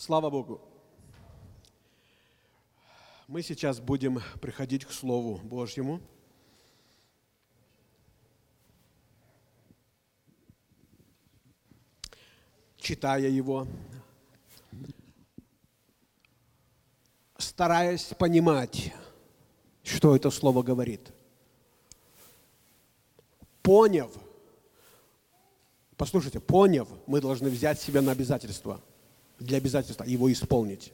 Слава Богу! Мы сейчас будем приходить к Слову Божьему. Читая его, стараясь понимать, что это Слово говорит. Поняв, послушайте, поняв, мы должны взять себя на обязательство – для обязательства его исполнить.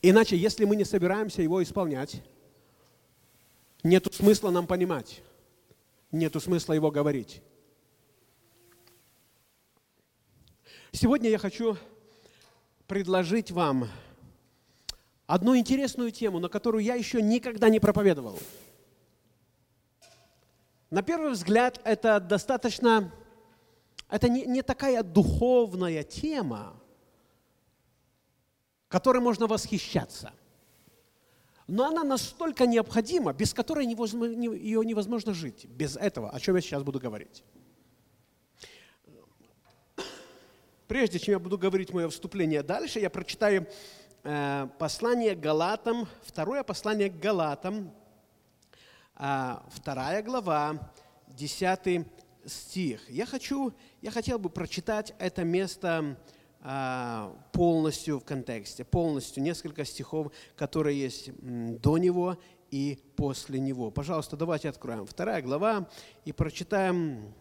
Иначе, если мы не собираемся его исполнять, нет смысла нам понимать, нет смысла его говорить. Сегодня я хочу предложить вам одну интересную тему, на которую я еще никогда не проповедовал. На первый взгляд, это достаточно это не, не такая духовная тема, которой можно восхищаться. Но она настолько необходима, без которой невозможно, ее невозможно жить. Без этого, о чем я сейчас буду говорить. Прежде чем я буду говорить мое вступление дальше, я прочитаю э, послание Галатам, второе послание к Галатам, э, вторая глава, десятый стих. Я, хочу, я хотел бы прочитать это место а, полностью в контексте, полностью несколько стихов, которые есть до него и после него. Пожалуйста, давайте откроем. Вторая глава и прочитаем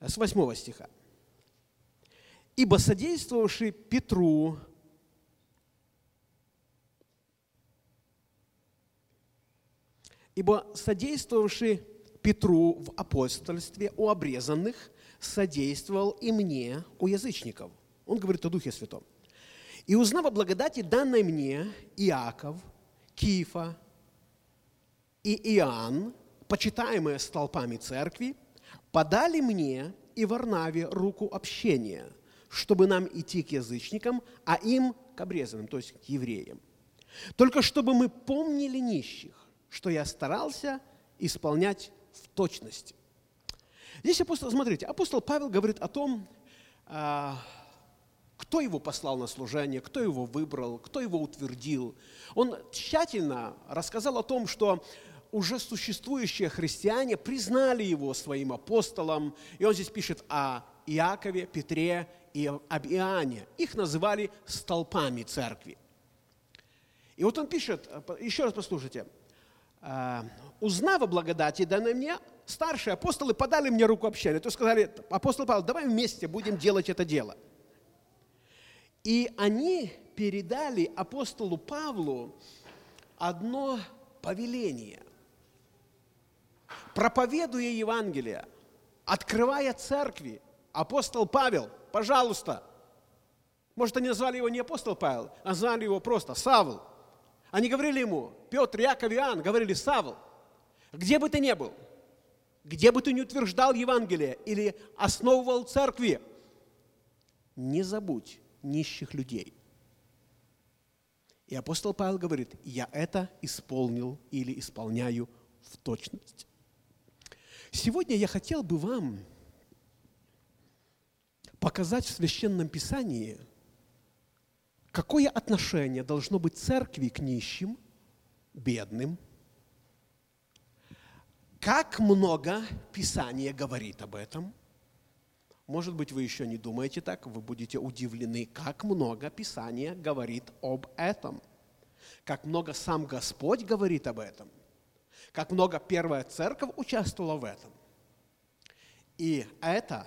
с восьмого стиха. «Ибо содействовавший Петру Ибо содействовавший Петру в апостольстве у обрезанных, содействовал и мне у язычников. Он говорит о Духе Святом. И узнав о благодати, данной мне, Иаков, Кифа и Иоанн, почитаемые столпами церкви, подали мне и Варнаве руку общения, чтобы нам идти к язычникам, а им к обрезанным, то есть к евреям. Только чтобы мы помнили нищих, что я старался исполнять в точности. Здесь апостол, смотрите, апостол Павел говорит о том, а, кто его послал на служение, кто его выбрал, кто его утвердил. Он тщательно рассказал о том, что уже существующие христиане признали его своим апостолом. И он здесь пишет о Иакове, Петре и об Иоанне. Их называли столпами церкви. И вот он пишет, еще раз послушайте, Э, узнав о благодати, данной мне, старшие апостолы подали мне руку общения. То сказали, апостол Павел, давай вместе будем делать это дело. И они передали апостолу Павлу одно повеление. Проповедуя Евангелие, открывая церкви, апостол Павел, пожалуйста, может, они назвали его не апостол Павел, а назвали его просто Савл – они говорили ему, Петр, Яков, Иоанн, говорили, Савл, где бы ты ни был, где бы ты ни утверждал Евангелие или основывал церкви, не забудь нищих людей. И апостол Павел говорит, я это исполнил или исполняю в точности. Сегодня я хотел бы вам показать в Священном Писании – Какое отношение должно быть церкви к нищим, бедным? Как много Писание говорит об этом? Может быть, вы еще не думаете так, вы будете удивлены, как много Писание говорит об этом. Как много сам Господь говорит об этом. Как много первая церковь участвовала в этом. И это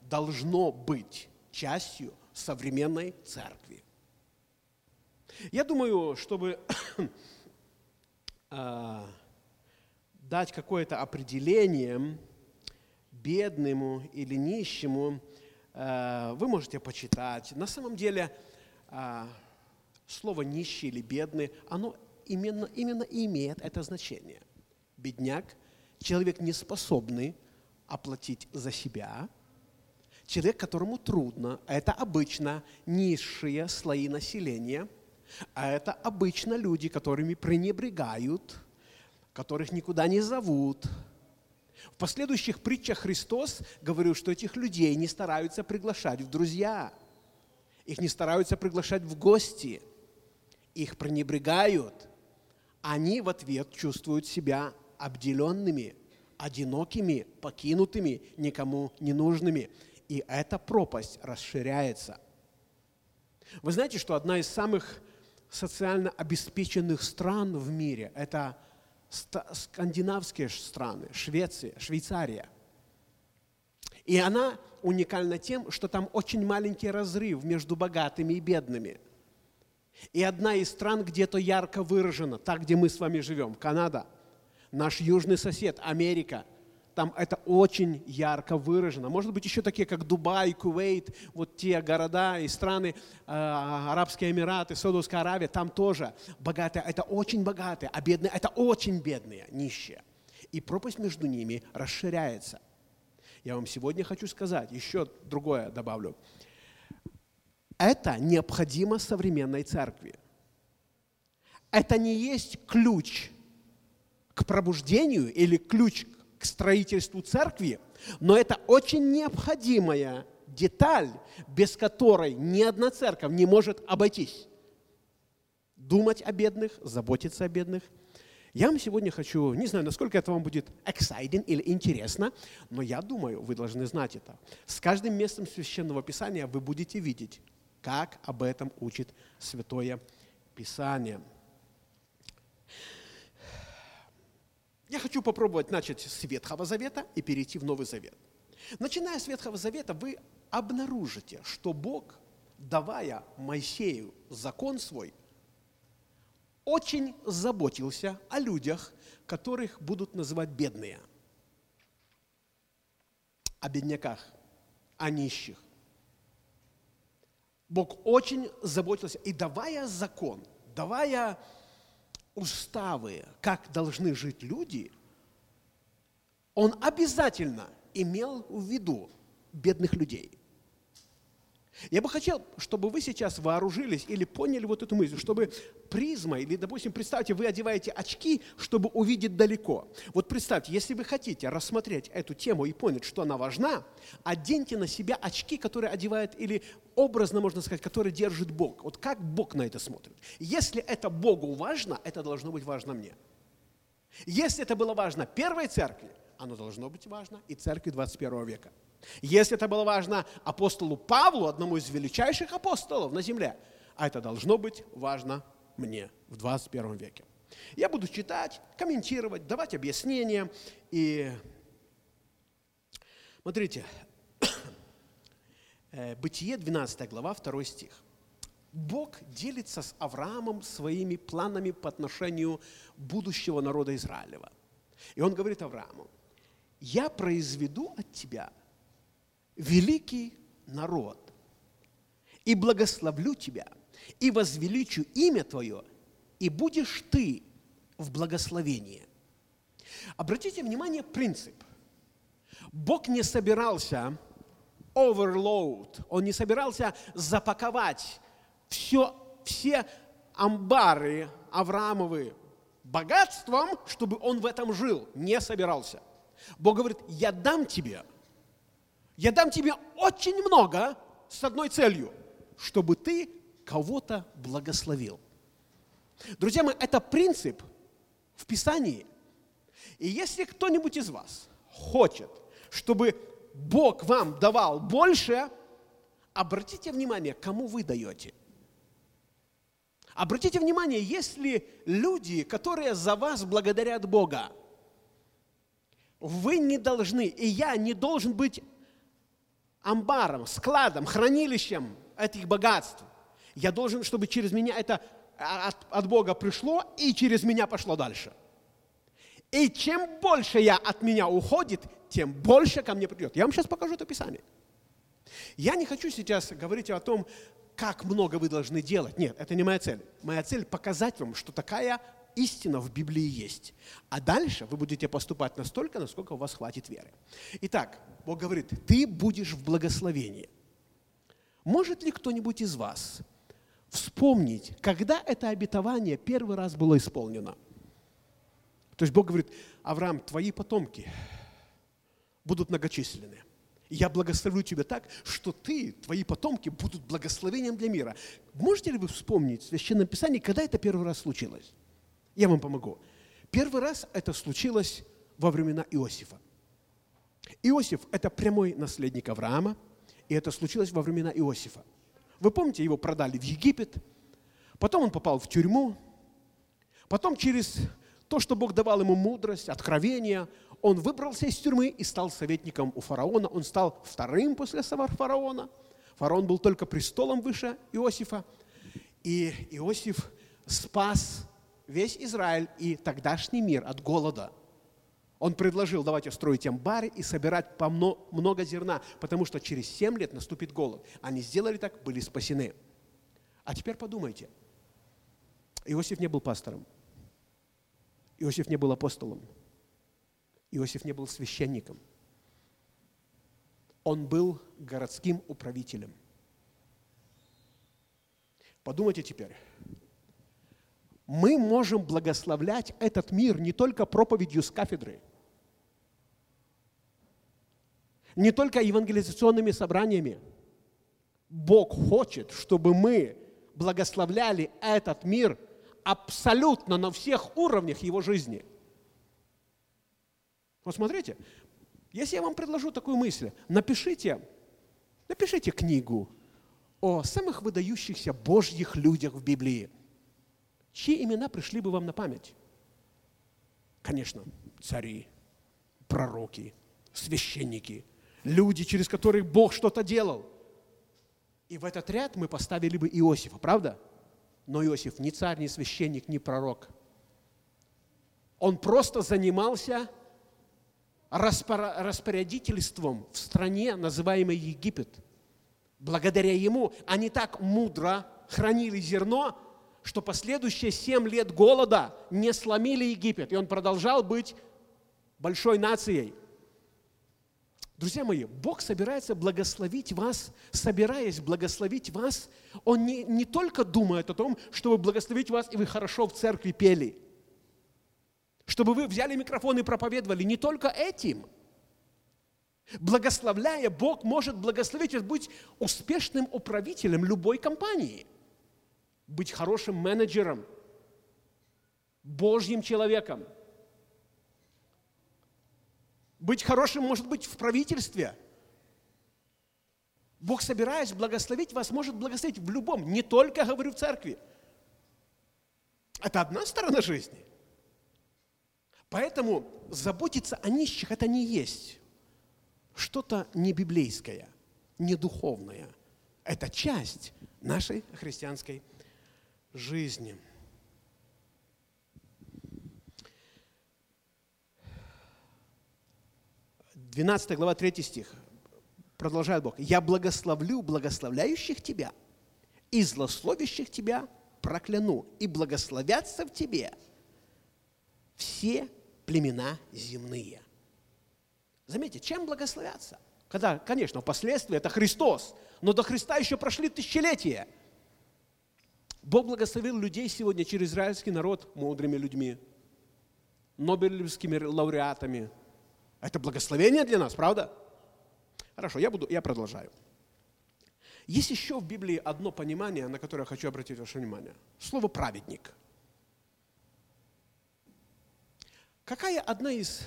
должно быть частью современной церкви. Я думаю, чтобы а, дать какое-то определение бедному или нищему, а, вы можете почитать. На самом деле, а, слово нищий или бедный, оно именно, именно имеет это значение. Бедняк – человек, не способный оплатить за себя, человек, которому трудно, это обычно низшие слои населения – а это обычно люди, которыми пренебрегают, которых никуда не зовут, В последующих притчах Христос говорил, что этих людей не стараются приглашать в друзья, их не стараются приглашать в гости, их пренебрегают. Они в ответ чувствуют себя обделенными, одинокими, покинутыми, никому не нужными. И эта пропасть расширяется. Вы знаете, что одна из самых социально обеспеченных стран в мире – это скандинавские страны, Швеция, Швейцария. И она уникальна тем, что там очень маленький разрыв между богатыми и бедными. И одна из стран где-то ярко выражена, так, где мы с вами живем, Канада, наш южный сосед, Америка – там это очень ярко выражено. Может быть, еще такие, как Дубай, Кувейт, вот те города и страны, э, Арабские Эмираты, Саудовская Аравия, там тоже богатые, это очень богатые, а бедные, это очень бедные, нищие. И пропасть между ними расширяется. Я вам сегодня хочу сказать, еще другое добавлю. Это необходимо современной церкви. Это не есть ключ к пробуждению или ключ к строительству церкви, но это очень необходимая деталь, без которой ни одна церковь не может обойтись. Думать о бедных, заботиться о бедных. Я вам сегодня хочу, не знаю, насколько это вам будет exciting или интересно, но я думаю, вы должны знать это. С каждым местом Священного Писания вы будете видеть, как об этом учит Святое Писание. Я хочу попробовать начать с Ветхого Завета и перейти в Новый Завет. Начиная с Ветхого Завета, вы обнаружите, что Бог, давая Моисею закон свой, очень заботился о людях, которых будут называть бедные, о бедняках, о нищих. Бог очень заботился, и давая закон, давая уставы, как должны жить люди, он обязательно имел в виду бедных людей. Я бы хотел, чтобы вы сейчас вооружились или поняли вот эту мысль, чтобы призма, или, допустим, представьте, вы одеваете очки, чтобы увидеть далеко. Вот представьте, если вы хотите рассмотреть эту тему и понять, что она важна, оденьте на себя очки, которые одевает, или образно, можно сказать, которые держит Бог. Вот как Бог на это смотрит. Если это Богу важно, это должно быть важно мне. Если это было важно первой церкви, оно должно быть важно и церкви 21 века. Если это было важно апостолу Павлу, одному из величайших апостолов на земле, а это должно быть важно мне в 21 веке. Я буду читать, комментировать, давать объяснения. И смотрите, э, Бытие 12 глава, 2 стих. Бог делится с Авраамом своими планами по отношению будущего народа Израилева. И он говорит Аврааму, я произведу от тебя великий народ, и благословлю тебя, и возвеличу имя твое, и будешь ты в благословении. Обратите внимание, принцип. Бог не собирался overload, Он не собирался запаковать все, все амбары Авраамовы богатством, чтобы он в этом жил. Не собирался. Бог говорит, я дам тебе – я дам тебе очень много с одной целью, чтобы ты кого-то благословил. Друзья мои, это принцип в Писании. И если кто-нибудь из вас хочет, чтобы Бог вам давал больше, обратите внимание, кому вы даете. Обратите внимание, если люди, которые за вас благодарят Бога, вы не должны, и я не должен быть амбаром, складом, хранилищем этих богатств. Я должен, чтобы через меня это от, от Бога пришло и через меня пошло дальше. И чем больше я от меня уходит, тем больше ко мне придет. Я вам сейчас покажу это Писание. Я не хочу сейчас говорить о том, как много вы должны делать. Нет, это не моя цель. Моя цель показать вам, что такая истина в Библии есть. А дальше вы будете поступать настолько, насколько у вас хватит веры. Итак, Бог говорит, ты будешь в благословении. Может ли кто-нибудь из вас вспомнить, когда это обетование первый раз было исполнено? То есть Бог говорит, Авраам, твои потомки, будут многочисленны. Я благословлю тебя так, что ты, твои потомки будут благословением для мира. Можете ли вы вспомнить в Священном Писании, когда это первый раз случилось? Я вам помогу. Первый раз это случилось во времена Иосифа. Иосиф – это прямой наследник Авраама, и это случилось во времена Иосифа. Вы помните, его продали в Египет, потом он попал в тюрьму, потом через то, что Бог давал ему мудрость, откровение, он выбрался из тюрьмы и стал советником у фараона. Он стал вторым после фараона. Фараон был только престолом выше Иосифа. И Иосиф спас весь Израиль и тогдашний мир от голода. Он предложил, давайте строить амбары и собирать по много зерна, потому что через 7 лет наступит голод. Они сделали так, были спасены. А теперь подумайте. Иосиф не был пастором. Иосиф не был апостолом. Иосиф не был священником. Он был городским управителем. Подумайте теперь. Мы можем благословлять этот мир не только проповедью с кафедры, не только евангелизационными собраниями. Бог хочет, чтобы мы благословляли этот мир абсолютно на всех уровнях его жизни – вот смотрите, если я вам предложу такую мысль, напишите, напишите книгу о самых выдающихся Божьих людях в Библии. Чьи имена пришли бы вам на память? Конечно, цари, пророки, священники, люди, через которых Бог что-то делал. И в этот ряд мы поставили бы Иосифа, правда? Но Иосиф ни царь, ни священник, ни пророк. Он просто занимался распорядительством в стране, называемой Египет. Благодаря ему они так мудро хранили зерно, что последующие семь лет голода не сломили Египет, и он продолжал быть большой нацией. Друзья мои, Бог собирается благословить вас, собираясь благословить вас, Он не, не только думает о том, чтобы благословить вас, и вы хорошо в церкви пели – чтобы вы взяли микрофон и проповедовали. Не только этим. Благословляя, Бог может благословить вас быть успешным управителем любой компании, быть хорошим менеджером, Божьим человеком, быть хорошим, может быть, в правительстве. Бог, собираясь благословить вас, может благословить в любом, не только, говорю, в церкви. Это одна сторона жизни. Поэтому заботиться о нищих – это не есть что-то не библейское, не духовное. Это часть нашей христианской жизни. Двенадцатая глава, 3 стих. Продолжает Бог. «Я благословлю благословляющих тебя, и злословящих тебя прокляну, и благословятся в тебе все племена земные. Заметьте, чем благословятся? Когда, конечно, впоследствии это Христос, но до Христа еще прошли тысячелетия. Бог благословил людей сегодня через израильский народ мудрыми людьми, нобелевскими лауреатами. Это благословение для нас, правда? Хорошо, я, буду, я продолжаю. Есть еще в Библии одно понимание, на которое я хочу обратить ваше внимание. Слово «праведник». Какая одна из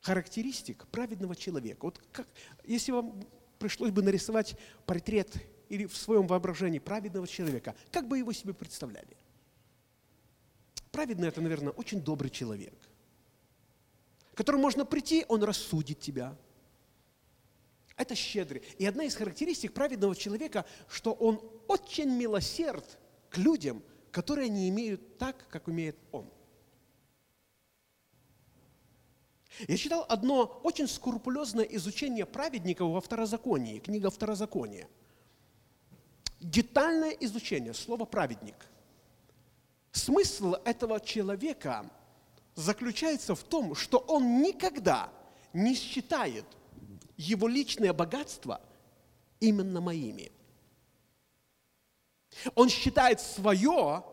характеристик праведного человека? Вот как, если вам пришлось бы нарисовать портрет или в своем воображении праведного человека, как бы его себе представляли? Праведный – это, наверное, очень добрый человек, которому можно прийти, он рассудит тебя. Это щедрый. И одна из характеристик праведного человека, что он очень милосерд к людям, которые не имеют так, как умеет он. Я читал одно очень скрупулезное изучение праведников во второзаконии, книга второзакония. Детальное изучение слова «праведник». Смысл этого человека заключается в том, что он никогда не считает его личное богатство именно моими. Он считает свое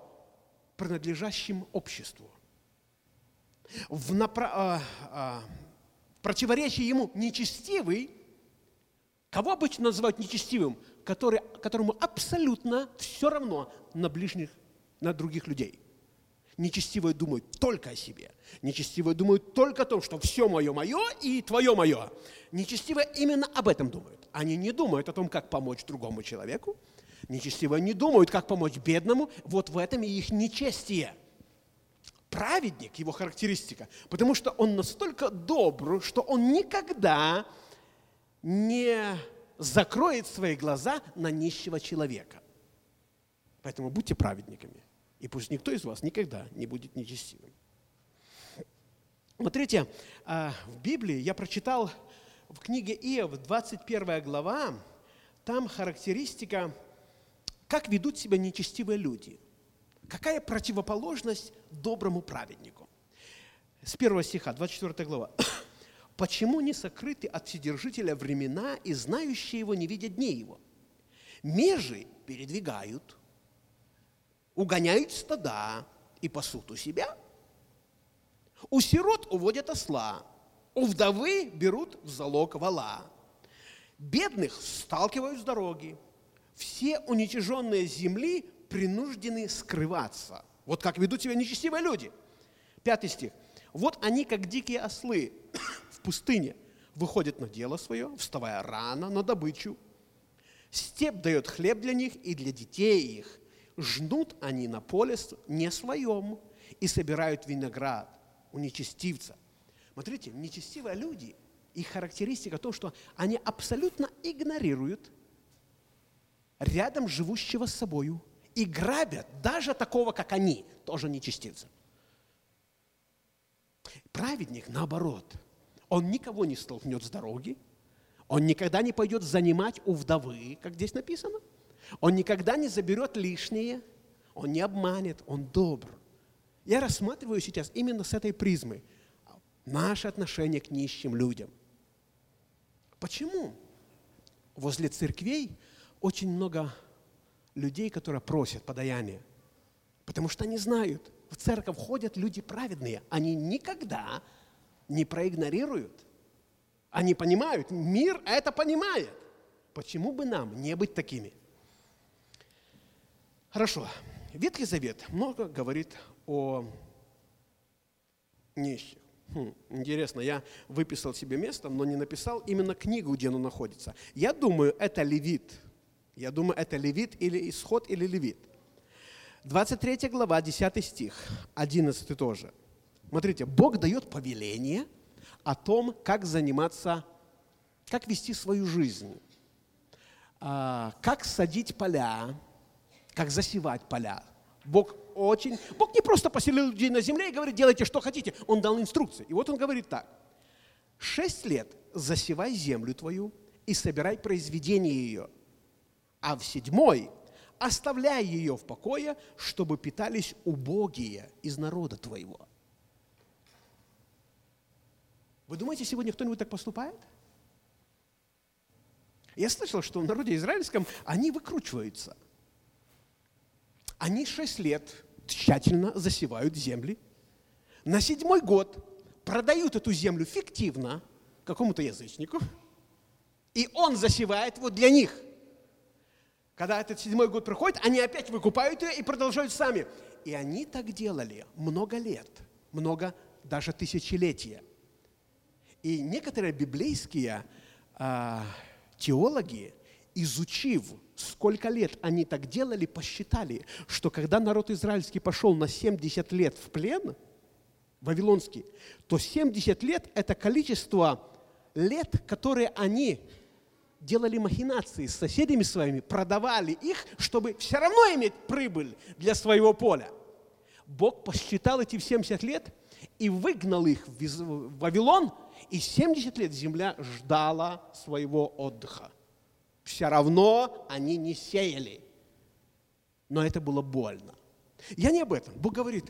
принадлежащим обществу в, напра... а, а, Противоречие ему нечестивый, кого обычно называют нечестивым? Который, которому абсолютно все равно на ближних, на других людей. Нечестивые думают только о себе. Нечестивые думают только о том, что все мое мое и твое мое. Нечестивые именно об этом думают. Они не думают о том, как помочь другому человеку. Нечестивые не думают, как помочь бедному. Вот в этом и их нечестие. Праведник, его характеристика, потому что он настолько добр, что он никогда не закроет свои глаза на нищего человека. Поэтому будьте праведниками. И пусть никто из вас никогда не будет нечестивым. Смотрите, а, в Библии я прочитал в книге Иов, 21 глава, там характеристика, как ведут себя нечестивые люди. Какая противоположность доброму праведнику? С первого стиха, 24 глава. «Почему не сокрыты от Вседержителя времена, и знающие его не видят дней его? Межи передвигают, угоняют стада и пасут у себя. У сирот уводят осла, у вдовы берут в залог вала. Бедных сталкивают с дороги. Все уничиженные земли принуждены скрываться. Вот как ведут себя нечестивые люди. Пятый стих. Вот они, как дикие ослы в пустыне, выходят на дело свое, вставая рано на добычу. Степ дает хлеб для них и для детей их, жнут они на поле не своем и собирают виноград у нечестивца. Смотрите, нечестивые люди, их характеристика то, что они абсолютно игнорируют рядом живущего с собою и грабят даже такого, как они, тоже нечестивца. Праведник, наоборот, он никого не столкнет с дороги, он никогда не пойдет занимать у вдовы, как здесь написано – он никогда не заберет лишнее, он не обманет, он добр. Я рассматриваю сейчас именно с этой призмы наше отношение к нищим людям. Почему возле церквей очень много людей, которые просят подаяние? Потому что они знают, в церковь ходят люди праведные, они никогда не проигнорируют. Они понимают, мир это понимает. Почему бы нам не быть такими? Хорошо. Ветхий Завет много говорит о нищих. Хм, интересно, я выписал себе место, но не написал именно книгу, где оно находится. Я думаю, это Левит. Я думаю, это Левит или Исход или Левит. 23 глава, 10 стих, 11 тоже. Смотрите, Бог дает повеление о том, как заниматься, как вести свою жизнь, а, как садить поля, как засевать поля. Бог очень... Бог не просто поселил людей на земле и говорит, делайте, что хотите. Он дал инструкции. И вот он говорит так. Шесть лет засевай землю твою и собирай произведение ее. А в седьмой оставляй ее в покое, чтобы питались убогие из народа твоего. Вы думаете, сегодня кто-нибудь так поступает? Я слышал, что в народе израильском они выкручиваются – они шесть лет тщательно засевают земли. На седьмой год продают эту землю фиктивно какому-то язычнику, и он засевает вот для них. Когда этот седьмой год проходит, они опять выкупают ее и продолжают сами. И они так делали много лет, много, даже тысячелетия. И некоторые библейские а, теологи, изучив сколько лет они так делали, посчитали, что когда народ израильский пошел на 70 лет в плен, вавилонский, то 70 лет – это количество лет, которые они делали махинации с соседями своими, продавали их, чтобы все равно иметь прибыль для своего поля. Бог посчитал эти 70 лет и выгнал их в Вавилон, и 70 лет земля ждала своего отдыха все равно они не сеяли. Но это было больно. Я не об этом. Бог говорит,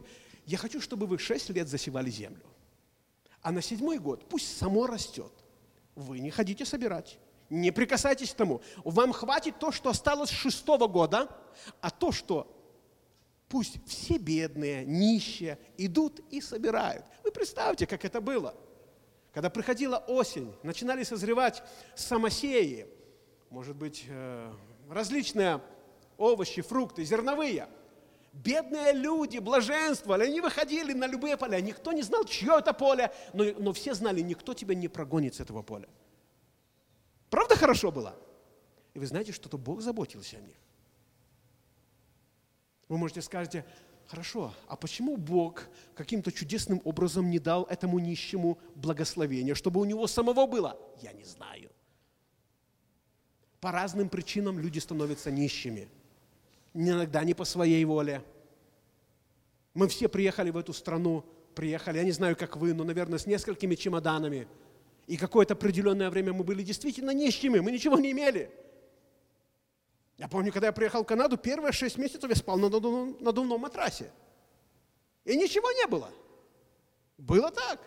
я хочу, чтобы вы шесть лет засевали землю. А на седьмой год пусть само растет. Вы не ходите собирать. Не прикасайтесь к тому. Вам хватит то, что осталось с шестого года, а то, что пусть все бедные, нищие идут и собирают. Вы представьте, как это было. когда приходила осень, начинали созревать самосеи, может быть, э, различные овощи, фрукты, зерновые. Бедные люди блаженствовали, они выходили на любые поля. Никто не знал, чье это поле, но, но все знали, никто тебя не прогонит с этого поля. Правда хорошо было? И вы знаете, что-то Бог заботился о них. Вы можете сказать, хорошо, а почему Бог каким-то чудесным образом не дал этому нищему благословение, чтобы у него самого было? Я не знаю. По разным причинам люди становятся нищими. Иногда не по своей воле. Мы все приехали в эту страну, приехали, я не знаю, как вы, но, наверное, с несколькими чемоданами. И какое-то определенное время мы были действительно нищими, мы ничего не имели. Я помню, когда я приехал в Канаду, первые шесть месяцев я спал на надувном, надувном матрасе. И ничего не было. Было так.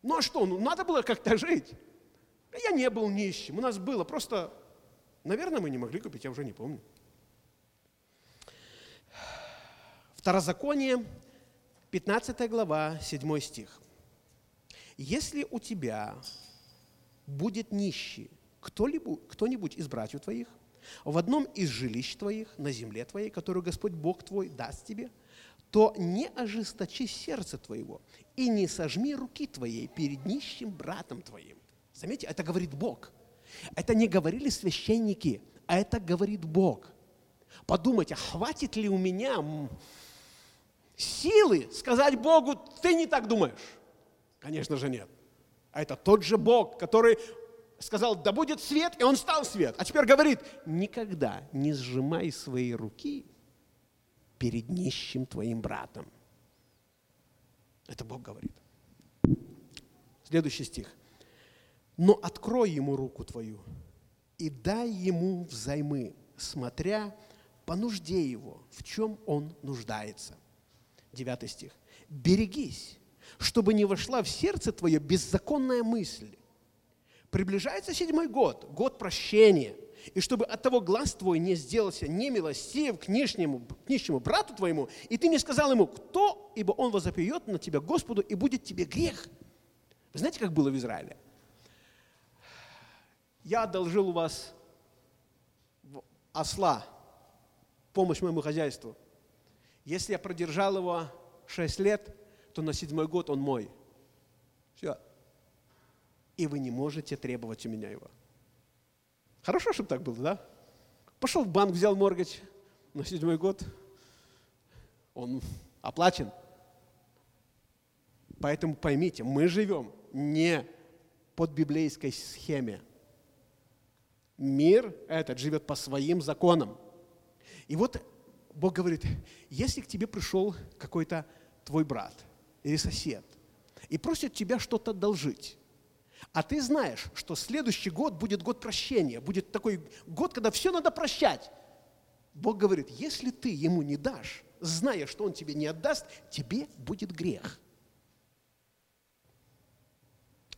Ну а что, ну надо было как-то жить. Я не был нищим, у нас было, просто, наверное, мы не могли купить, я уже не помню. Второзаконие, 15 глава, 7 стих. Если у тебя будет нищий кто-нибудь из братьев твоих, в одном из жилищ твоих, на земле твоей, которую Господь Бог твой даст тебе, то не ожесточи сердце твоего и не сожми руки твоей перед нищим братом твоим. Заметьте, это говорит Бог. Это не говорили священники, а это говорит Бог. Подумайте, хватит ли у меня силы сказать Богу, ты не так думаешь? Конечно же нет. А это тот же Бог, который сказал, да будет свет, и он стал свет. А теперь говорит, никогда не сжимай свои руки перед нищим твоим братом. Это Бог говорит. Следующий стих. Но открой ему руку твою и дай ему взаймы, смотря по нужде его, в чем он нуждается. Девятый стих. Берегись, чтобы не вошла в сердце твое беззаконная мысль, Приближается седьмой год, год прощения. И чтобы от того глаз твой не сделался немилостив к нижнему, к нищему брату твоему, и ты не сказал ему, кто, ибо он возопьет на тебя Господу, и будет тебе грех. Вы знаете, как было в Израиле? Я одолжил у вас осла, помощь моему хозяйству. Если я продержал его шесть лет, то на седьмой год он мой. Все, и вы не можете требовать у меня его. Хорошо, чтобы так было, да? Пошел в банк, взял моргач на седьмой год, он оплачен. Поэтому поймите, мы живем не под библейской схеме. Мир этот живет по своим законам. И вот Бог говорит, если к тебе пришел какой-то твой брат или сосед и просит тебя что-то одолжить, а ты знаешь, что следующий год будет год прощения, будет такой год, когда все надо прощать. Бог говорит, если ты ему не дашь, зная, что он тебе не отдаст, тебе будет грех.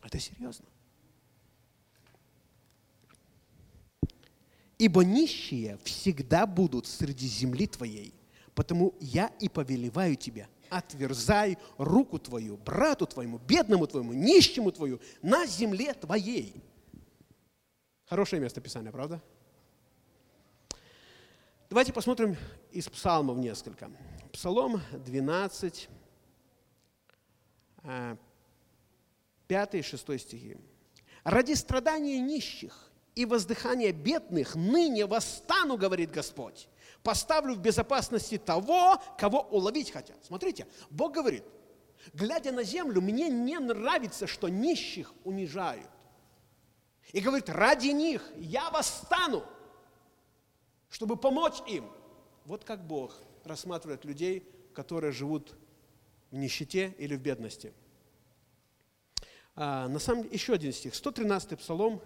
Это серьезно. Ибо нищие всегда будут среди земли твоей, потому я и повелеваю тебя, отверзай руку твою, брату твоему, бедному твоему, нищему твою, на земле твоей. Хорошее место Писания, правда? Давайте посмотрим из псалмов несколько. Псалом 12, 5 и 6 стихи. «Ради страдания нищих и воздыхания бедных ныне восстану, говорит Господь, поставлю в безопасности того, кого уловить хотят. Смотрите, Бог говорит, глядя на землю, мне не нравится, что нищих унижают. И говорит, ради них я восстану, чтобы помочь им. Вот как Бог рассматривает людей, которые живут в нищете или в бедности. А, на самом деле, еще один стих, 113 Псалом,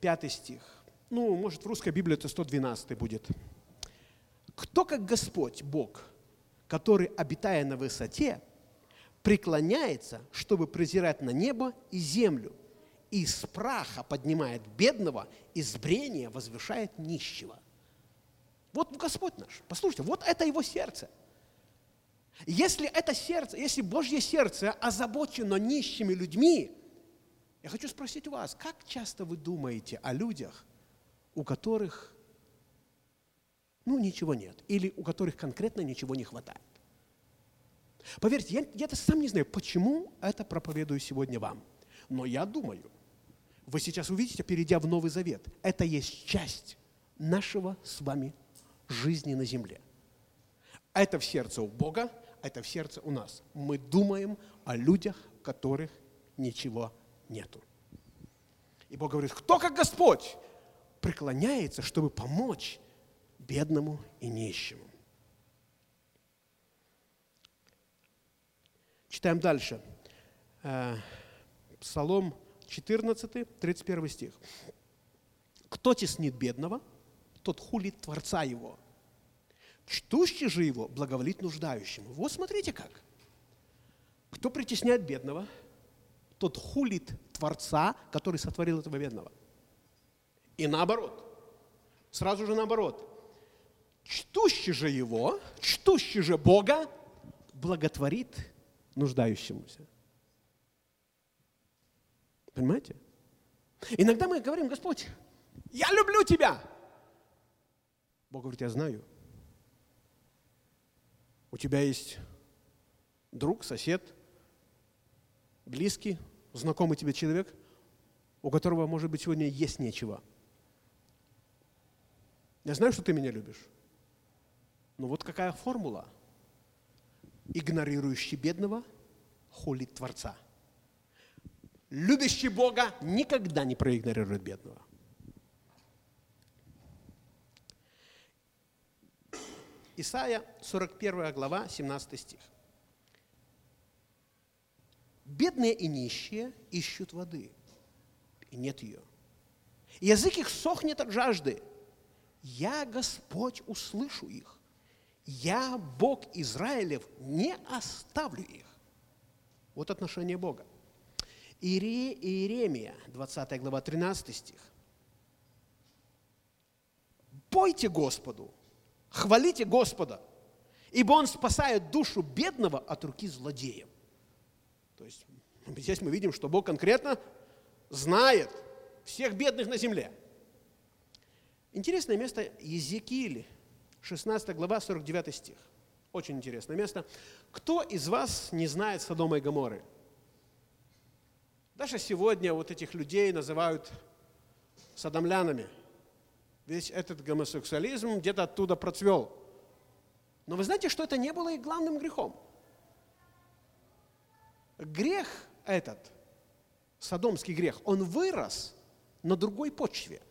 5 стих. Ну, может, в русской Библии это 112 будет. Кто как Господь, Бог, который, обитая на высоте, преклоняется, чтобы презирать на небо и землю, и из праха поднимает бедного, из брения возвышает нищего. Вот Господь наш. Послушайте, вот это его сердце. Если это сердце, если Божье сердце озабочено нищими людьми, Я хочу спросить вас, как часто вы думаете о людях, у которых ну, ничего нет, или у которых конкретно ничего не хватает? Поверьте, я, я-то сам не знаю, почему это проповедую сегодня вам. Но я думаю, вы сейчас увидите, перейдя в Новый Завет, это есть часть нашего с вами жизни на земле. Это в сердце у Бога, это в сердце у нас. Мы думаем о людях, у которых ничего нету. И Бог говорит, кто как Господь преклоняется, чтобы помочь бедному и нищему. Читаем дальше. Э, Псалом 14, 31 стих. «Кто теснит бедного, тот хулит Творца его. Чтущий же его благоволит нуждающему». Вот смотрите как. Кто притесняет бедного – тот хулит Творца, который сотворил этого бедного. И наоборот. Сразу же наоборот. Чтущий же его, чтущий же Бога, благотворит нуждающемуся. Понимаете? Иногда мы говорим, Господь, я люблю Тебя. Бог говорит, я знаю. У тебя есть друг, сосед, близкий, знакомый тебе человек, у которого, может быть, сегодня есть нечего. Я знаю, что ты меня любишь. Но вот какая формула? Игнорирующий бедного хулит Творца. Любящий Бога никогда не проигнорирует бедного. Исайя, 41 глава, 17 стих. Бедные и нищие ищут воды, и нет ее. Язык их сохнет от жажды. Я, Господь, услышу их. Я, Бог Израилев, не оставлю их. Вот отношение Бога. Иере, Иеремия, 20 глава, 13 стих. Пойте Господу, хвалите Господа, ибо Он спасает душу бедного от руки злодеев. То есть здесь мы видим, что Бог конкретно знает всех бедных на земле. Интересное место Езекииль, 16 глава, 49 стих. Очень интересное место. Кто из вас не знает Содома и Гоморры? Даже сегодня вот этих людей называют садомлянами. Весь этот гомосексуализм где-то оттуда процвел. Но вы знаете, что это не было их главным грехом – грех этот, садомский грех, он вырос на другой почве.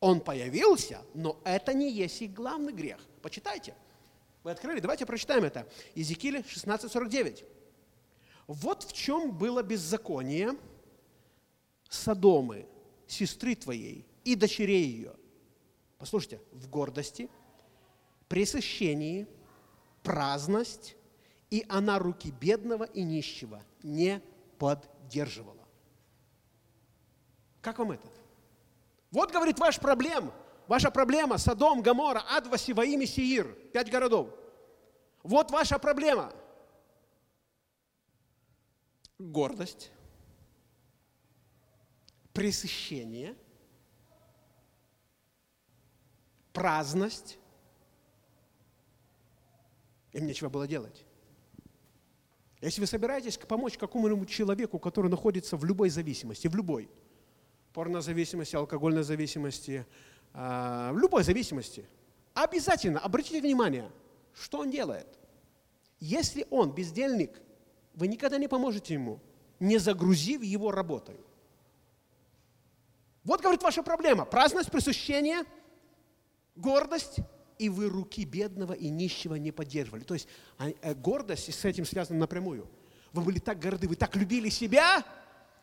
Он появился, но это не есть их главный грех. Почитайте. Вы открыли, давайте прочитаем это. Иезекииля 16.49. Вот в чем было беззаконие Содомы, сестры твоей и дочерей ее. Послушайте, в гордости, пресыщении, праздность, и она руки бедного и нищего не поддерживала. Как вам это? Вот, говорит, ваш проблем, ваша проблема Содом, Гамора, Адва, Сиваим и Сиир, пять городов. Вот ваша проблема. Гордость, пресыщение, праздность. Им нечего было делать. Если вы собираетесь помочь какому-нибудь человеку, который находится в любой зависимости, в любой, порнозависимости, алкогольной зависимости, а, в любой зависимости, обязательно обратите внимание, что он делает. Если он бездельник, вы никогда не поможете ему, не загрузив его работой. Вот, говорит, ваша проблема. Праздность, присущение, гордость – и вы руки бедного и нищего не поддерживали. То есть а, э, гордость с этим связана напрямую. Вы были так горды, вы так любили себя,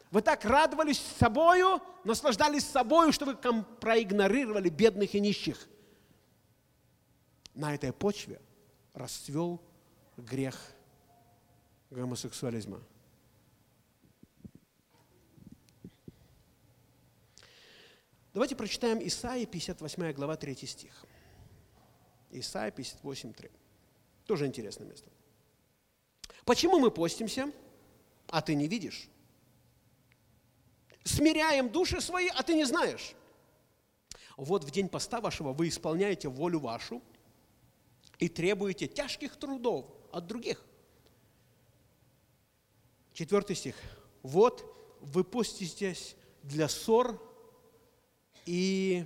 вы так радовались собою, наслаждались собою, что вы проигнорировали бедных и нищих. На этой почве расцвел грех гомосексуализма. Давайте прочитаем Исаии, 58 глава, 3 стих. Исайя 58.3. Тоже интересное место. Почему мы постимся, а ты не видишь? смиряем души свои, а ты не знаешь. Вот в день поста вашего вы исполняете волю вашу и требуете тяжких трудов от других. Четвертый стих. Вот вы поститесь для ссор и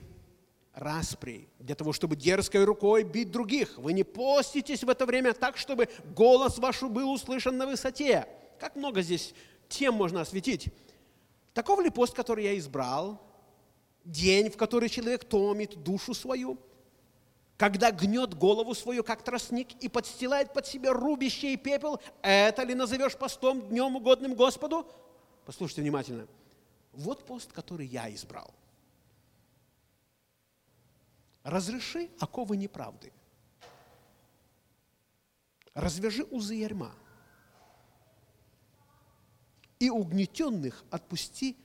распри, для того, чтобы дерзкой рукой бить других. Вы не поститесь в это время так, чтобы голос ваш был услышан на высоте. Как много здесь тем можно осветить. Таков ли пост, который я избрал, день, в который человек томит душу свою, когда гнет голову свою, как тростник, и подстилает под себя рубище и пепел, это ли назовешь постом днем угодным Господу? Послушайте внимательно. Вот пост, который я избрал. Разреши оковы неправды. Развяжи узы ярма. И угнетенных отпусти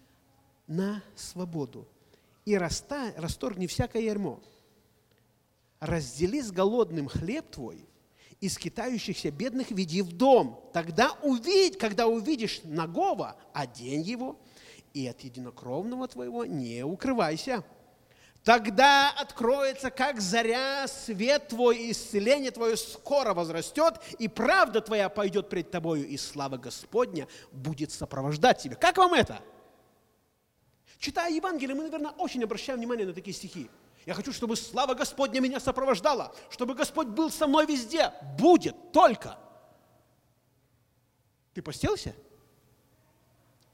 на свободу. И раста, расторгни всякое ярмо. Раздели с голодным хлеб твой, и скитающихся бедных веди в дом. Тогда увидь, когда увидишь нагого, одень его, и от единокровного твоего не укрывайся. Тогда откроется, как заря, свет твой и исцеление твое скоро возрастет, и правда твоя пойдет пред тобою, и слава Господня будет сопровождать тебя. Как вам это? Читая Евангелие, мы, наверное, очень обращаем внимание на такие стихи. Я хочу, чтобы слава Господня меня сопровождала, чтобы Господь был со мной везде. Будет только. Ты постелся?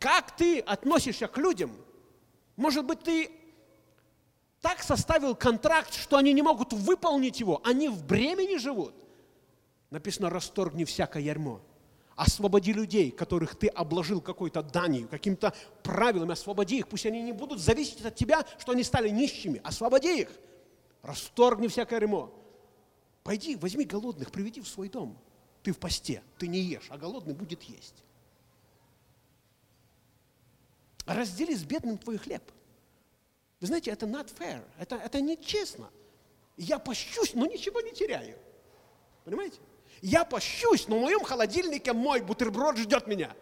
Как ты относишься к людям? Может быть, ты так составил контракт, что они не могут выполнить его. Они в бремени живут. Написано, расторгни всякое ярмо. Освободи людей, которых ты обложил какой-то данью, каким-то правилами, освободи их. Пусть они не будут зависеть от тебя, что они стали нищими. Освободи их. Расторгни всякое ярмо. Пойди, возьми голодных, приведи в свой дом. Ты в посте, ты не ешь, а голодный будет есть. Раздели с бедным твой хлеб. Вы знаете, это not fair, это, это нечестно. Я пощусь, но ничего не теряю. Понимаете? Я пощусь, но в моем холодильнике мой бутерброд ждет меня.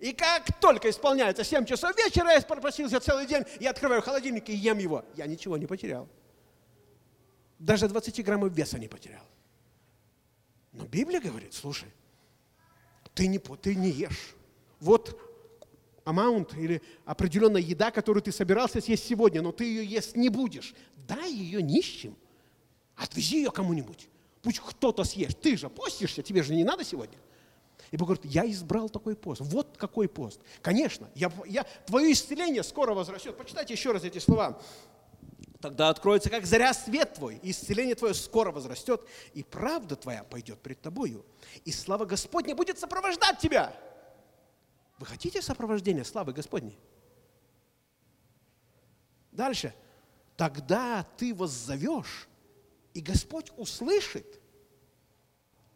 И как только исполняется 7 часов вечера, я попросился целый день, я открываю холодильник и ем его. Я ничего не потерял. Даже 20 граммов веса не потерял. Но Библия говорит, слушай, ты не, ты не ешь. Вот амаунт или определенная еда, которую ты собирался съесть сегодня, но ты ее есть не будешь, дай ее нищим. Отвези ее кому-нибудь. Пусть кто-то съест. Ты же постишься, тебе же не надо сегодня. И Бог говорит, я избрал такой пост. Вот какой пост. Конечно, я, я, твое исцеление скоро возрастет. Почитайте еще раз эти слова. Тогда откроется, как заря свет твой, и исцеление твое скоро возрастет, и правда твоя пойдет пред тобою, и слава Господня будет сопровождать тебя. Вы хотите сопровождения славы Господней? Дальше. Тогда ты воззовешь, и Господь услышит.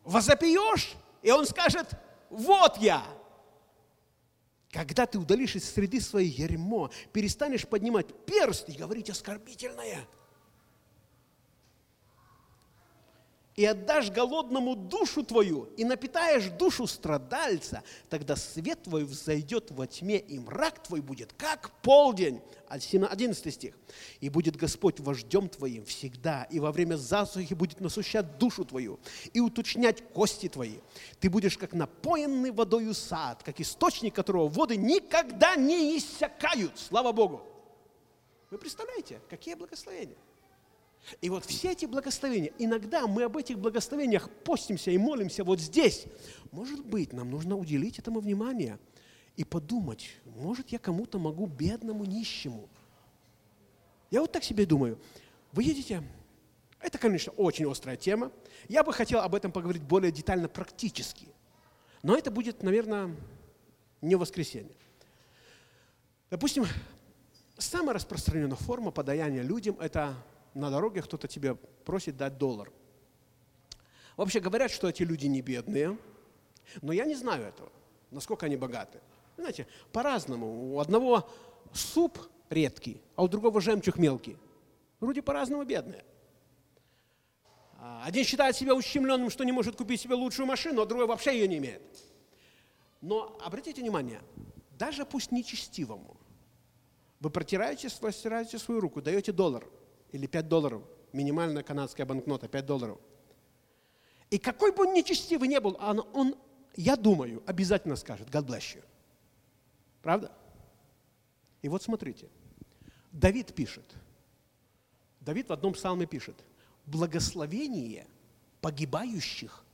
Возопьешь, и Он скажет, вот я. Когда ты удалишь из среды своей ярмо, перестанешь поднимать перст и говорить оскорбительное – и отдашь голодному душу твою, и напитаешь душу страдальца, тогда свет твой взойдет во тьме, и мрак твой будет, как полдень. 11 стих. «И будет Господь вождем твоим всегда, и во время засухи будет насущать душу твою, и уточнять кости твои. Ты будешь как напоенный водою сад, как источник которого воды никогда не иссякают». Слава Богу! Вы представляете, какие благословения? И вот все эти благословения, иногда мы об этих благословениях постимся и молимся вот здесь. Может быть, нам нужно уделить этому внимание и подумать, может, я кому-то могу, бедному, нищему. Я вот так себе думаю. Вы едете, это, конечно, очень острая тема. Я бы хотел об этом поговорить более детально, практически. Но это будет, наверное, не воскресенье. Допустим, самая распространенная форма подаяния людям – это на дороге кто-то тебе просит дать доллар. Вообще говорят, что эти люди не бедные, но я не знаю этого, насколько они богаты. Знаете, по-разному. У одного суп редкий, а у другого жемчуг мелкий. Вроде по-разному бедные. А, один считает себя ущемленным, что не может купить себе лучшую машину, а другой вообще ее не имеет. Но обратите внимание, даже пусть нечестивому, Вы протираете, стираете свою руку, даете доллар или 5 долларов, минимальная канадская банкнота 5 долларов. И какой бы он нечестивый не был, он, он, я думаю, обязательно скажет God bless you. Правда? И вот смотрите, Давид пишет, Давид в одном псалме пишет, благословение погибающих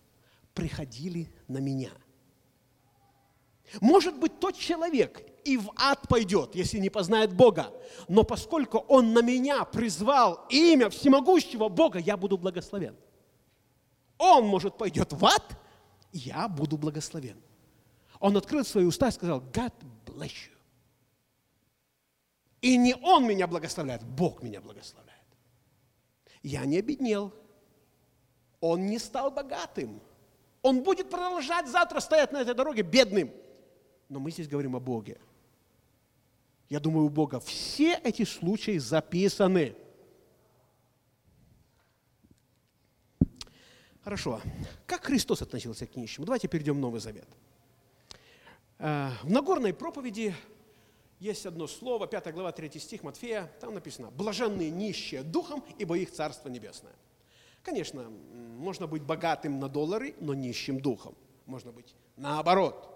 приходили на меня. Может быть, тот человек и в ад пойдет, если не познает Бога. Но поскольку он на меня призвал имя всемогущего Бога, я буду благословен. Он, может, пойдет в ад, я буду благословен. Он открыл свои уста и сказал, God bless you. И не он меня благословляет, Бог меня благословляет. Я не обеднел. Он не стал богатым. Он будет продолжать завтра стоять на этой дороге бедным. Но мы здесь говорим о Боге. Я думаю, у Бога все эти случаи записаны. Хорошо. Как Христос относился к нищим? Давайте перейдем в Новый Завет. Э, в Нагорной проповеди есть одно слово, 5 глава, 3 стих Матфея, там написано «блаженные нищие духом, ибо их Царство Небесное». Конечно, можно быть богатым на доллары, но нищим духом. Можно быть наоборот,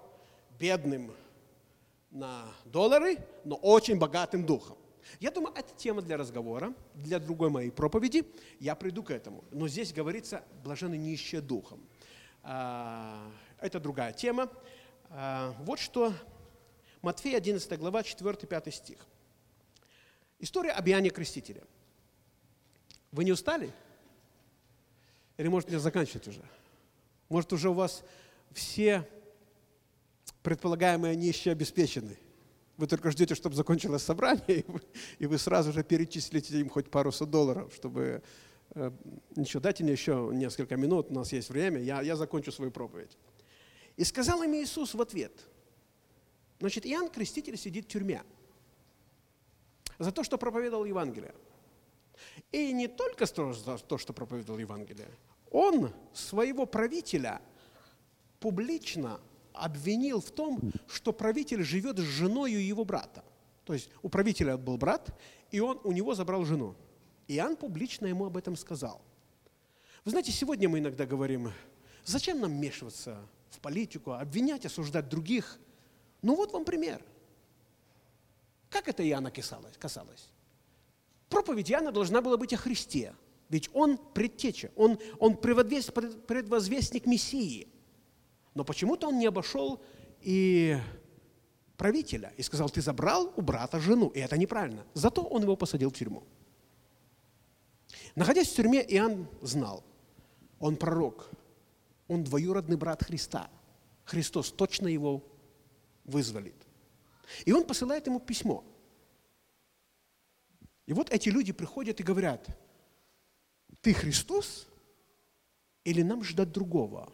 бедным на доллары, но очень богатым духом. Я думаю, это тема для разговора, для другой моей проповеди. Я приду к этому. Но здесь говорится «блаженны нищие духом». А, это другая тема. А, вот что Матфея 11 глава, 4-5 стих. История об Иоанне Крестителе. Вы не устали? Или может мне заканчивать уже? Может уже у вас все предполагаемые нищие обеспечены? Вы только ждете, чтобы закончилось собрание, и вы, и вы сразу же перечислите им хоть пару сот долларов, чтобы... Э, ничего, дайте мне еще несколько минут, у нас есть время, я, я закончу свою проповедь. И сказал им Иисус в ответ – Значит, Иоанн Креститель сидит в тюрьме за то, что проповедовал Евангелие. И не только за то, что проповедовал Евангелие. Он своего правителя публично обвинил в том, что правитель живет с женой его брата. То есть у правителя был брат, и он у него забрал жену. Иоанн публично ему об этом сказал. Вы знаете, сегодня мы иногда говорим, зачем нам вмешиваться в политику, обвинять, осуждать других – ну вот вам пример. Как это Иоанна касалось? касалось? Проповедь Иоанна должна была быть о Христе. Ведь он предтеча, он, он предвозвестник Мессии. Но почему-то он не обошел и правителя и сказал, ты забрал у брата жену, и это неправильно. Зато он его посадил в тюрьму. Находясь в тюрьме, Иоанн знал, он пророк, он двоюродный брат Христа. Христос точно его вызволит. И он посылает ему письмо. И вот эти люди приходят и говорят, ты Христос или нам ждать другого?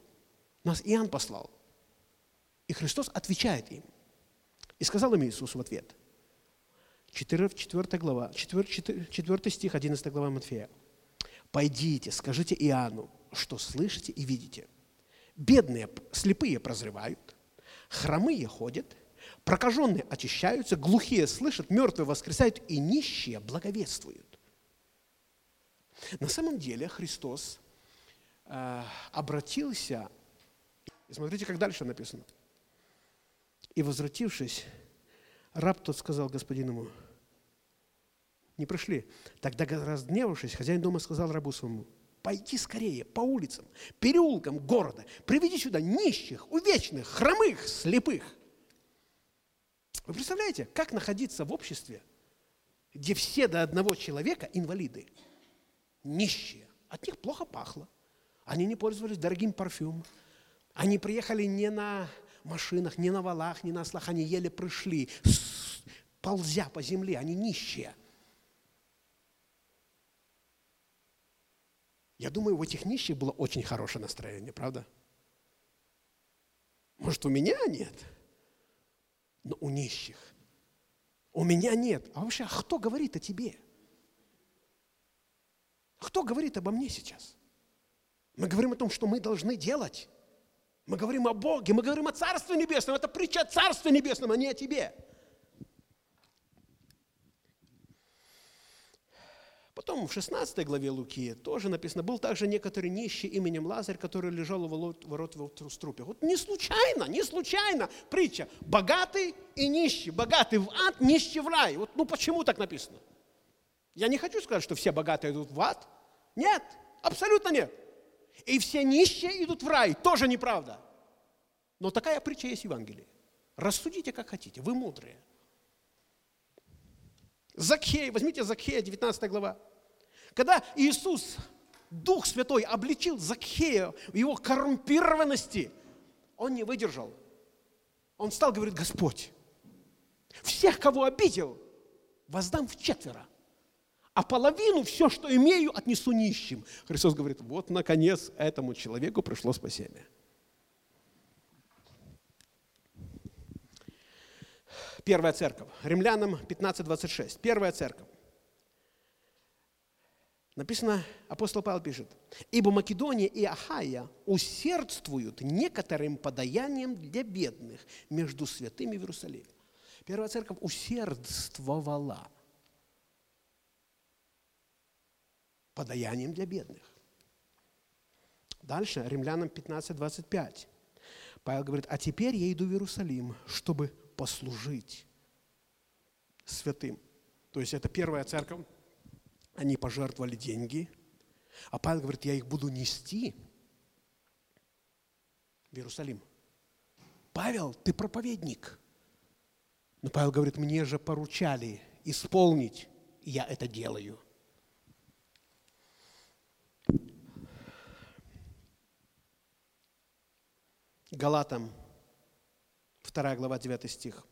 Нас Иоанн послал. И Христос отвечает им. И сказал им Иисус в ответ, 4, 4 глава, 4, 4, 4 стих, 11 глава Матфея. «Пойдите, скажите Иоанну, что слышите и видите. Бедные, слепые прозревают, хромые ходят, прокаженные очищаются, глухие слышат, мертвые воскресают, и нищие благовествуют. На самом деле Христос э, обратился, и смотрите, как дальше написано. И возвратившись, раб тот сказал господину не пришли. Тогда, разгневавшись, хозяин дома сказал рабу своему, пойди скорее по улицам, переулкам города, приведи сюда нищих, увечных, хромых, слепых. Вы представляете, как находиться в обществе, где все до одного человека инвалиды, нищие, от них плохо пахло, они не пользовались дорогим парфюмом, они приехали не на машинах, не на валах, не на ослах, они еле пришли, ползя по земле, они нищие – Я думаю, у этих нищих было очень хорошее настроение, правда? Может, у меня нет, но у нищих. У меня нет. А вообще, а кто говорит о тебе? Кто говорит обо мне сейчас? Мы говорим о том, что мы должны делать. Мы говорим о Боге, мы говорим о Царстве Небесном. Это притча о Царстве Небесном, а не о тебе. Потом в 16 главе Луки тоже написано, был также некоторый нищий именем Лазарь, который лежал у ворот, в струпе. Вот не случайно, не случайно притча. Богатый и нищий. Богатый в ад, нищий в рай. Вот ну почему так написано? Я не хочу сказать, что все богатые идут в ад. Нет, абсолютно нет. И все нищие идут в рай. Тоже неправда. Но такая притча есть в Евангелии. Рассудите, как хотите. Вы мудрые. Закхей, возьмите Закхея, 19 глава. Когда Иисус, Дух Святой, обличил Закхея в его коррумпированности, он не выдержал. Он стал говорить, Господь, всех, кого обидел, воздам в четверо, а половину, все, что имею, отнесу нищим. Христос говорит, вот, наконец, этому человеку пришло спасение. Первая церковь. Римлянам 15.26. Первая церковь. Написано, апостол Павел пишет, «Ибо Македония и Ахая усердствуют некоторым подаянием для бедных между святыми в Иерусалиме». Первая церковь усердствовала подаянием для бедных. Дальше, Римлянам 15, 25. Павел говорит, а теперь я иду в Иерусалим, чтобы послужить святым. То есть это первая церковь, они пожертвовали деньги, а Павел говорит, я их буду нести в Иерусалим. Павел, ты проповедник. Но Павел говорит, мне же поручали исполнить, и я это делаю. Галатам, 2 глава, 9 стих.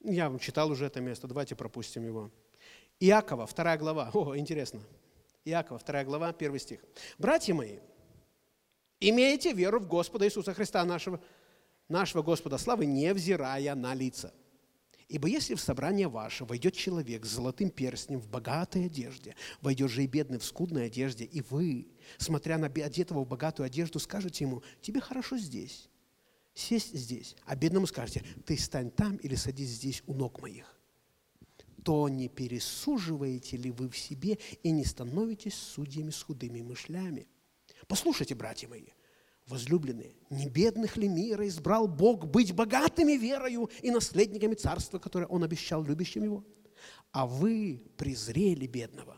Я вам читал уже это место, давайте пропустим его. Иакова, 2 глава. О, интересно. Иакова, 2 глава, 1 стих. «Братья мои, имейте веру в Господа Иисуса Христа, нашего, нашего Господа славы, невзирая на лица». Ибо если в собрание ваше войдет человек с золотым перстнем в богатой одежде, войдет же и бедный в скудной одежде, и вы, смотря на одетого в богатую одежду, скажете ему, тебе хорошо здесь, сесть здесь, а бедному скажете, ты стань там или садись здесь у ног моих, то не пересуживаете ли вы в себе и не становитесь судьями с худыми мышлями? Послушайте, братья мои, возлюбленные, не бедных ли мира избрал Бог быть богатыми верою и наследниками царства, которое Он обещал любящим Его? А вы презрели бедного.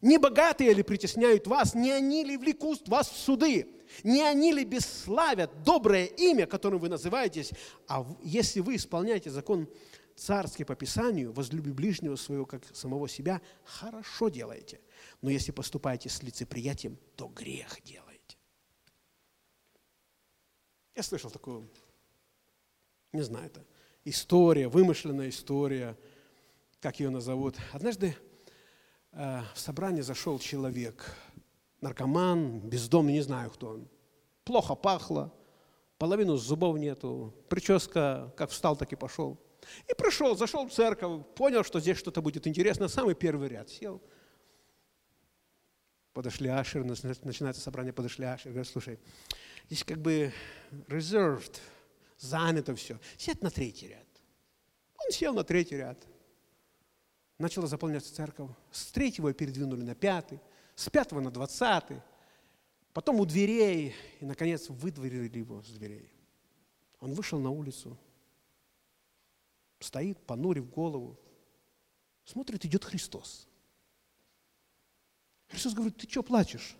Не богатые ли притесняют вас, не они ли влекут вас в суды? Не они ли бесславят доброе имя, которым вы называетесь? А если вы исполняете закон царский по Писанию, возлюби ближнего своего, как самого себя, хорошо делаете. Но если поступаете с лицеприятием, то грех делаете. Я слышал такую, не знаю, это история, вымышленная история, как ее назовут. Однажды э, в собрание зашел человек – наркоман, бездомный, не знаю кто он. Плохо пахло, половину зубов нету, прическа как встал, так и пошел. И пришел, зашел в церковь, понял, что здесь что-то будет интересно, самый первый ряд сел. Подошли ашеры, начинается собрание, подошли ашеры, говорят, слушай, здесь как бы reserved, занято все, сядь на третий ряд. Он сел на третий ряд. Начала заполняться церковь. С третьего передвинули на пятый с пятого на двадцатый, потом у дверей, и, наконец, выдворили его с дверей. Он вышел на улицу, стоит, понурив голову, смотрит, идет Христос. Христос говорит, ты что плачешь?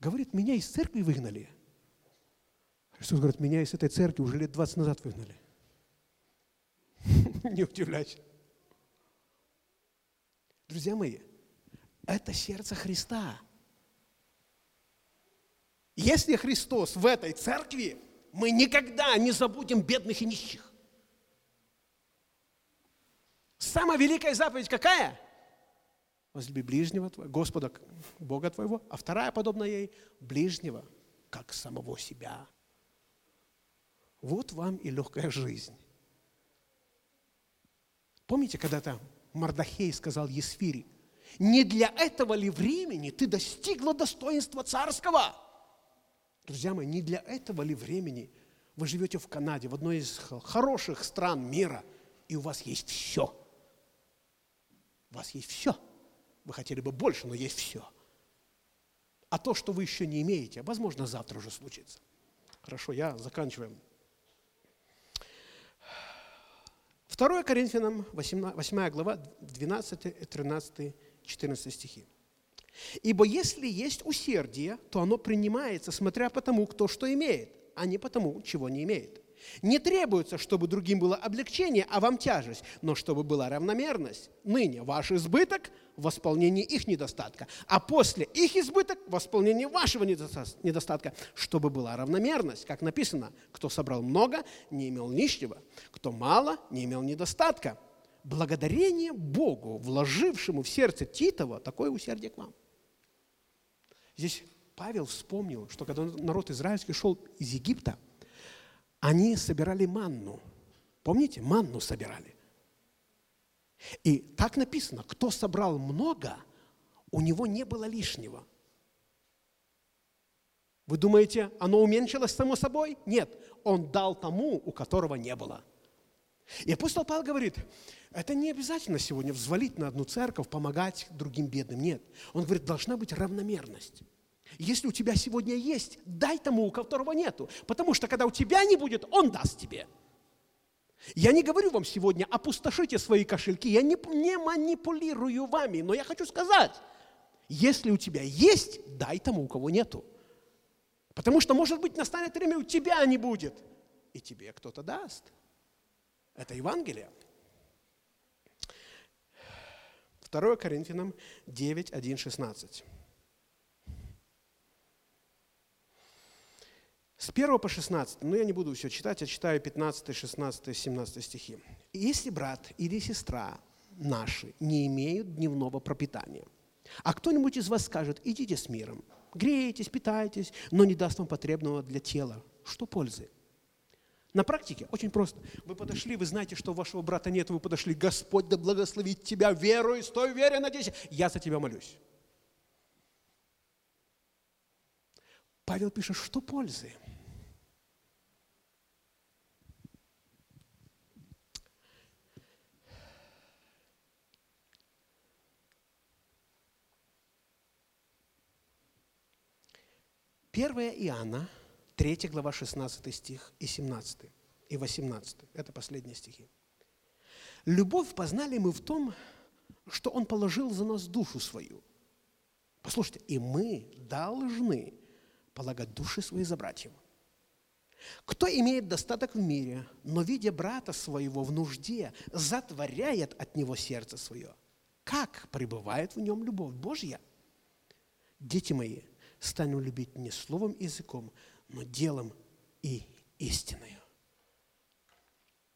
Говорит, меня из церкви выгнали. Христос говорит, меня из этой церкви уже лет 20 назад выгнали. Не удивляйся. Друзья мои, это сердце Христа. Если Христос в этой церкви, мы никогда не забудем бедных и нищих. Самая великая заповедь какая? Возлюби ближнего твоего, Господа, Бога твоего, а вторая, подобная ей, ближнего, как самого себя. Вот вам и легкая жизнь. Помните, когда-то Мардахей сказал Есфири, не для этого ли времени ты достигла достоинства царского? Друзья мои, не для этого ли времени вы живете в Канаде, в одной из хороших стран мира, и у вас есть все. У вас есть все. Вы хотели бы больше, но есть все. А то, что вы еще не имеете, возможно, завтра уже случится. Хорошо, я заканчиваю. 2 Коринфянам, 8, 8 глава, 12, 13, 14 стихи. «Ибо если есть усердие, то оно принимается, смотря по тому, кто что имеет, а не по тому, чего не имеет. Не требуется, чтобы другим было облегчение, а вам тяжесть, но чтобы была равномерность. Ныне ваш избыток – восполнение их недостатка, а после их избыток – восполнение вашего недостатка, чтобы была равномерность. Как написано, кто собрал много, не имел лишнего, кто мало, не имел недостатка. Благодарение Богу, вложившему в сердце Титова такое усердие к вам. Здесь Павел вспомнил, что когда народ израильский шел из Египта – они собирали манну. Помните, манну собирали. И так написано, кто собрал много, у него не было лишнего. Вы думаете, оно уменьшилось само собой? Нет, он дал тому, у которого не было. И апостол Павел говорит, это не обязательно сегодня взвалить на одну церковь, помогать другим бедным. Нет. Он говорит, должна быть равномерность. Если у тебя сегодня есть, дай тому, у которого нету. Потому что когда у тебя не будет, он даст тебе. Я не говорю вам сегодня, опустошите свои кошельки, я не, не манипулирую вами, но я хочу сказать, если у тебя есть, дай тому, у кого нету. Потому что, может быть, настанет время, у тебя не будет, и тебе кто-то даст. Это Евангелие. 2 Коринфянам 9, 1, 16. С 1 по 16, но я не буду все читать, я читаю 15, 16, 17 стихи. «Если брат или сестра наши не имеют дневного пропитания, а кто-нибудь из вас скажет, идите с миром, грейтесь, питайтесь, но не даст вам потребного для тела, что пользы? На практике очень просто. Вы подошли, вы знаете, что вашего брата нет, вы подошли, Господь да благословит тебя, веруй, стой вере, надейся, я за тебя молюсь. Павел пишет, что пользы? Первая Иоанна, 3 глава, 16 стих и 17, и 18. Это последние стихи. Любовь познали мы в том, что Он положил за нас душу свою. Послушайте, и мы должны полагать души свои за братьев. Кто имеет достаток в мире, но, видя брата своего в нужде, затворяет от него сердце свое, как пребывает в нем любовь Божья? Дети мои, станем любить не словом и языком, но делом и истиною.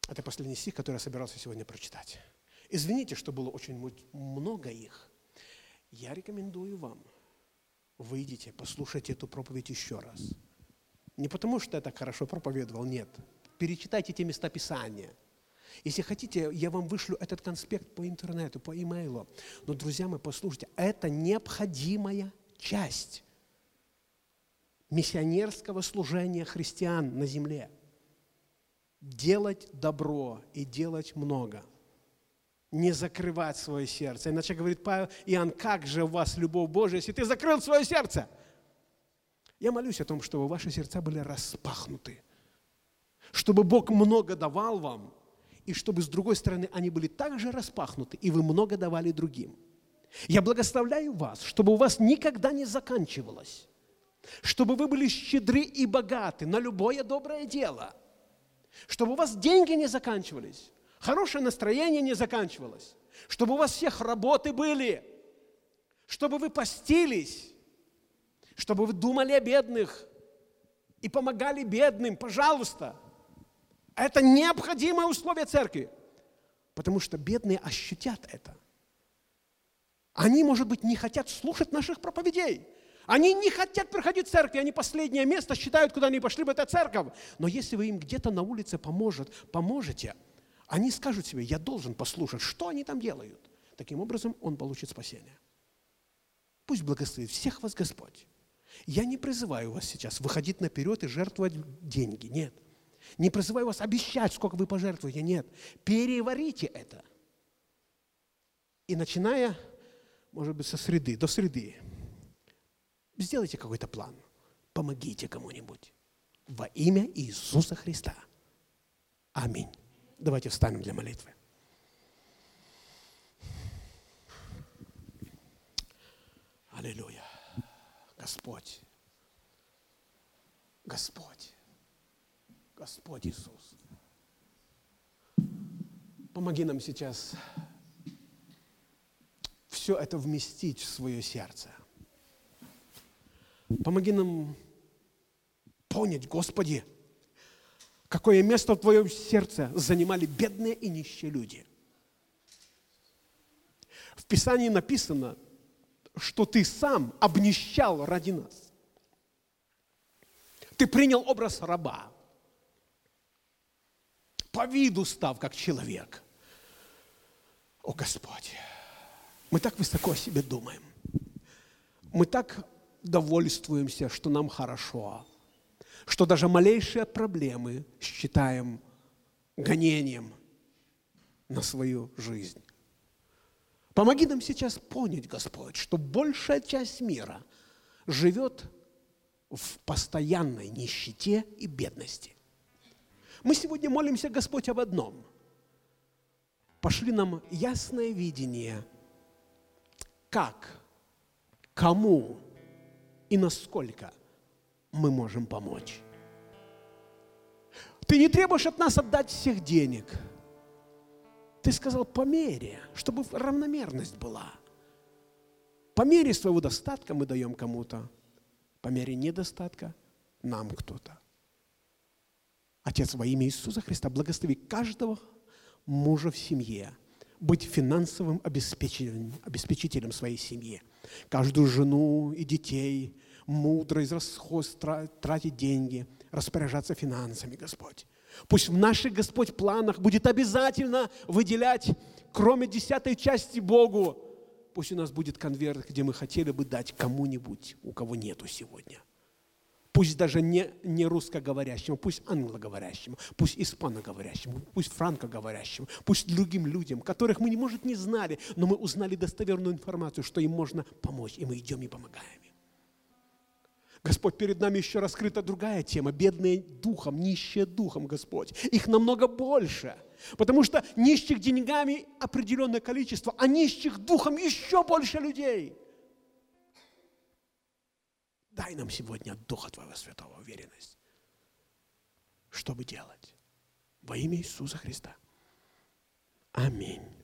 Это последний стих, который я собирался сегодня прочитать. Извините, что было очень много их. Я рекомендую вам, выйдите, послушайте эту проповедь еще раз. Не потому, что я так хорошо проповедовал, нет. Перечитайте те места Писания. Если хотите, я вам вышлю этот конспект по интернету, по имейлу. Но, друзья мои, послушайте, это необходимая часть миссионерского служения христиан на земле. Делать добро и делать много. Не закрывать свое сердце. Иначе говорит Павел, Иоанн, как же у вас любовь Божия, если ты закрыл свое сердце? Я молюсь о том, чтобы ваши сердца были распахнуты. Чтобы Бог много давал вам, и чтобы с другой стороны они были также распахнуты, и вы много давали другим. Я благословляю вас, чтобы у вас никогда не заканчивалось чтобы вы были щедры и богаты на любое доброе дело, чтобы у вас деньги не заканчивались, хорошее настроение не заканчивалось, чтобы у вас всех работы были, чтобы вы постились, чтобы вы думали о бедных и помогали бедным, пожалуйста. Это необходимое условие церкви, потому что бедные ощутят это. Они, может быть, не хотят слушать наших проповедей, они не хотят приходить в церковь, они последнее место считают, куда они пошли бы, это церковь. Но если вы им где-то на улице поможет, поможете, они скажут себе, я должен послушать, что они там делают. Таким образом, он получит спасение. Пусть благословит всех вас Господь. Я не призываю вас сейчас выходить наперед и жертвовать деньги. Нет. Не призываю вас обещать, сколько вы пожертвуете. Нет. Переварите это. И начиная, может быть, со среды, до среды, сделайте какой-то план. Помогите кому-нибудь. Во имя Иисуса Христа. Аминь. Давайте встанем для молитвы. Аллилуйя. Господь. Господь. Господь Иисус. Помоги нам сейчас все это вместить в свое сердце. Помоги нам понять, Господи, какое место в Твоем сердце занимали бедные и нищие люди. В Писании написано, что Ты сам обнищал ради нас. Ты принял образ раба, по виду став как человек. О Господь, мы так высоко о себе думаем. Мы так довольствуемся, что нам хорошо, что даже малейшие проблемы считаем гонением на свою жизнь. Помоги нам сейчас понять, Господь, что большая часть мира живет в постоянной нищете и бедности. Мы сегодня молимся, Господь, об одном. Пошли нам ясное видение, как, кому и насколько мы можем помочь. Ты не требуешь от нас отдать всех денег. Ты сказал по мере, чтобы равномерность была. По мере своего достатка мы даем кому-то, по мере недостатка нам кто-то. Отец, во имя Иисуса Христа, благослови каждого мужа в семье быть финансовым обеспечителем, обеспечителем своей семьи. Каждую жену и детей мудро из расход тратить деньги, распоряжаться финансами, Господь. Пусть в наших, Господь, планах будет обязательно выделять, кроме десятой части Богу, пусть у нас будет конверт, где мы хотели бы дать кому-нибудь, у кого нету сегодня. Пусть даже не, не русскоговорящему, пусть англоговорящему, пусть испаноговорящему, пусть франкоговорящему, пусть другим людям, которых мы, может, не знали, но мы узнали достоверную информацию, что им можно помочь, и мы идем и помогаем им. Господь, перед нами еще раскрыта другая тема. Бедные духом, нищие духом, Господь. Их намного больше. Потому что нищих деньгами определенное количество, а нищих духом еще больше людей. Дай нам сегодня от Духа Твоего Святого уверенность. Что бы делать? Во имя Иисуса Христа. Аминь.